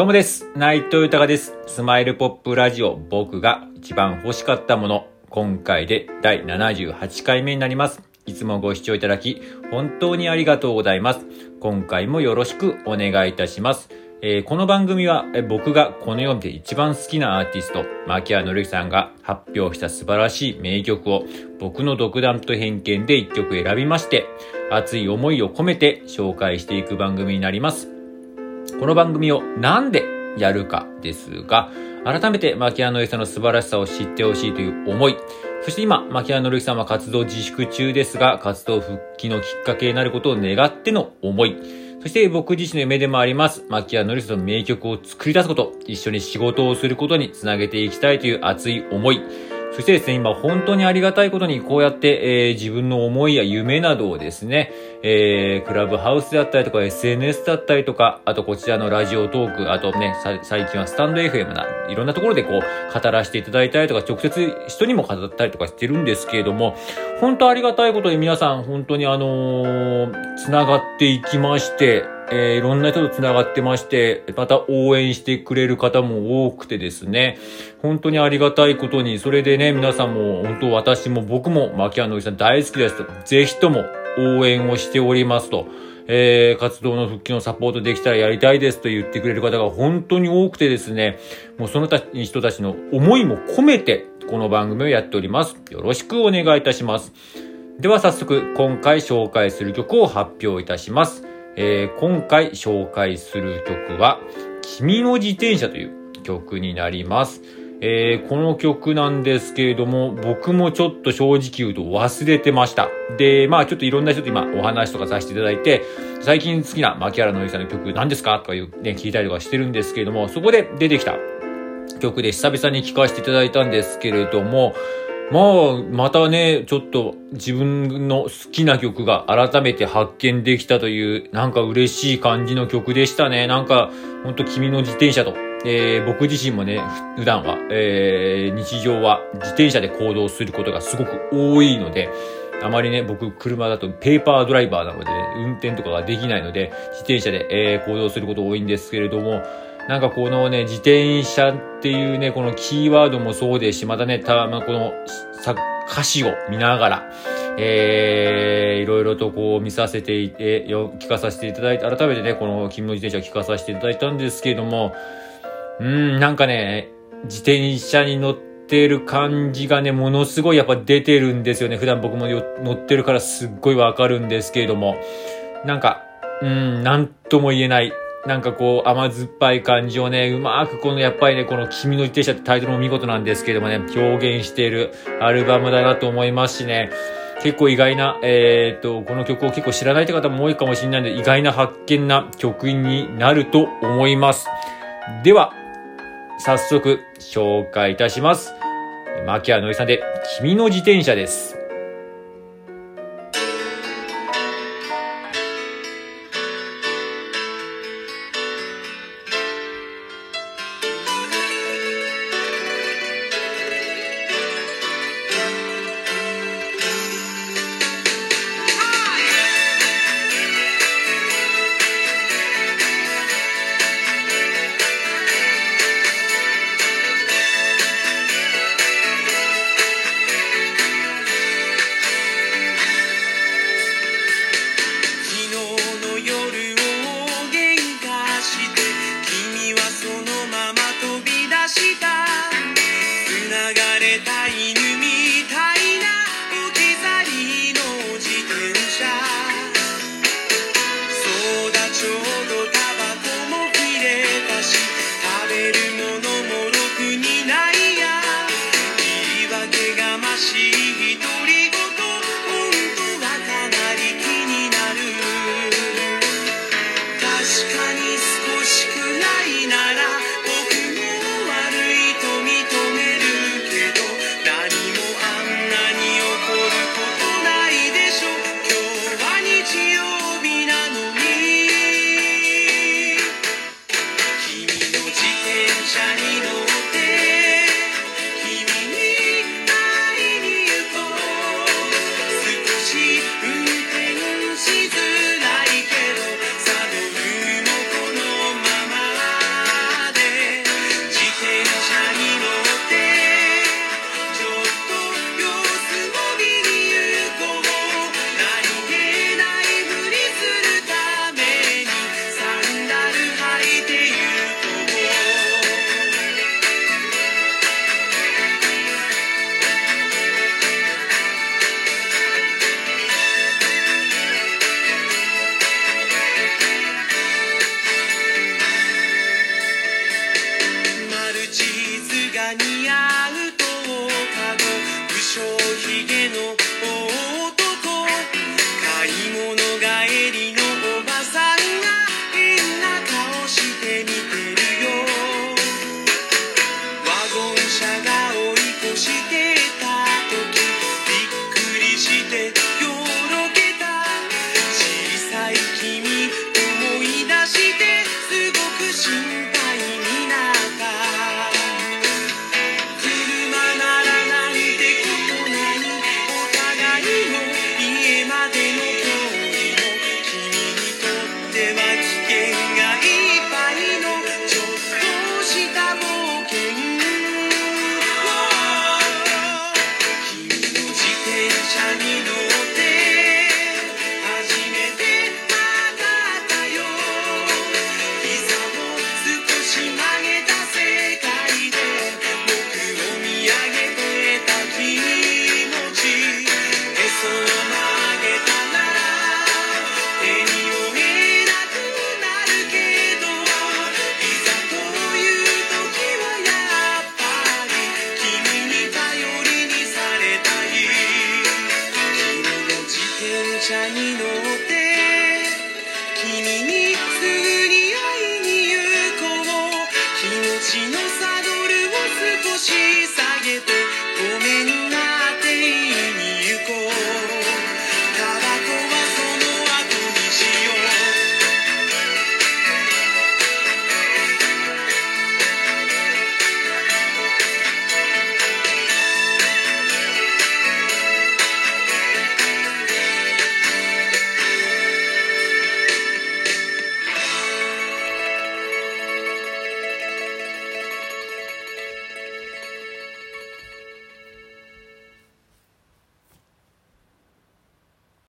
どうもです。内藤豊です。スマイルポップラジオ、僕が一番欲しかったもの。今回で第78回目になります。いつもご視聴いただき、本当にありがとうございます。今回もよろしくお願いいたします。えーこの番組は、えー僕がこの世で一番好きなアーティスト、牧谷紀之さんが発表した素晴らしい名曲を、僕の独断と偏見で一曲選びまして、熱い思いを込めて紹介していく番組になります。この番組をなんでやるかですが、改めて牧谷のりさんの素晴らしさを知ってほしいという思い、そして今、牧谷のりさんは活動自粛中ですが、活動復帰のきっかけになることを願っての思い、そして僕自身の夢でもあります、牧谷のりさんの名曲を作り出すこと、一緒に仕事をすることにつなげていきたいという熱い思い、そしてですね、今本当にありがたいことにこうやって、えー自分の思いや夢などをですね、えークラブハウスであったりとか SNS だったりとか、あとこちらのラジオトーク、あとね、最近はスタンド FM な、いろんなところでこう語らせていただいたりとか、直接人にも語ったりとかしてるんですけれども、本当ありがたいことに皆さん本当にあのー、つながっていきまして、えーいろんな人と繋がってまして、また応援してくれる方も多くてですね、本当にありがたいことに、それでね、皆さんも、本当私も僕も、牧谷のりさん大好きですと、ぜひとも応援をしておりますと、えー活動の復帰のサポートできたらやりたいですと言ってくれる方が本当に多くてですね、もうそのた人たちの思いも込めて、この番組をやっております。よろしくお願いいたします。では早速、今回紹介する曲を発表いたします。えー今回紹介する曲は、君の自転車という曲になります。えーこの曲なんですけれども、僕もちょっと正直言うと忘れてました。で、まあちょっといろんな人と今お話とかさせていただいて、最近好きな牧原のりさんの曲何ですかとかいうね、聞いたりとかしてるんですけれども、そこで出てきた曲で久々に聴かせていただいたんですけれども、まあ、またね、ちょっと自分の好きな曲が改めて発見できたという、なんか嬉しい感じの曲でしたね。なんか、ほんと君の自転車と。えー僕自身もね、普段は、えー日常は自転車で行動することがすごく多いので、あまりね、僕、車だとペーパードライバーなのでね、運転とかができないので、自転車で、えー行動すること多いんですけれども、なんかこのね、自転車っていうね、このキーワードもそうですし、またね、た、まあ、このさ歌詞を見ながら、えー、いろいろとこう見させていて、よ聞かさせていただいて、改めてね、この君の自転車聞かさせていただいたんですけれども、うん、なんかね、自転車に乗ってる感じがね、ものすごいやっぱ出てるんですよね。普段僕もよ乗ってるからすっごいわかるんですけれども、なんか、うん、なんとも言えない。なんかこう甘酸っぱい感じをね、うまくこのやっぱりね、この君の自転車ってタイトルも見事なんですけどもね、表現しているアルバムだなと思いますしね、結構意外な、えーっと、この曲を結構知らないって方も多いかもしれないので、意外な発見な曲になると思います。では、早速紹介いたします。牧谷のりさんで、君の自転車です。祈って君に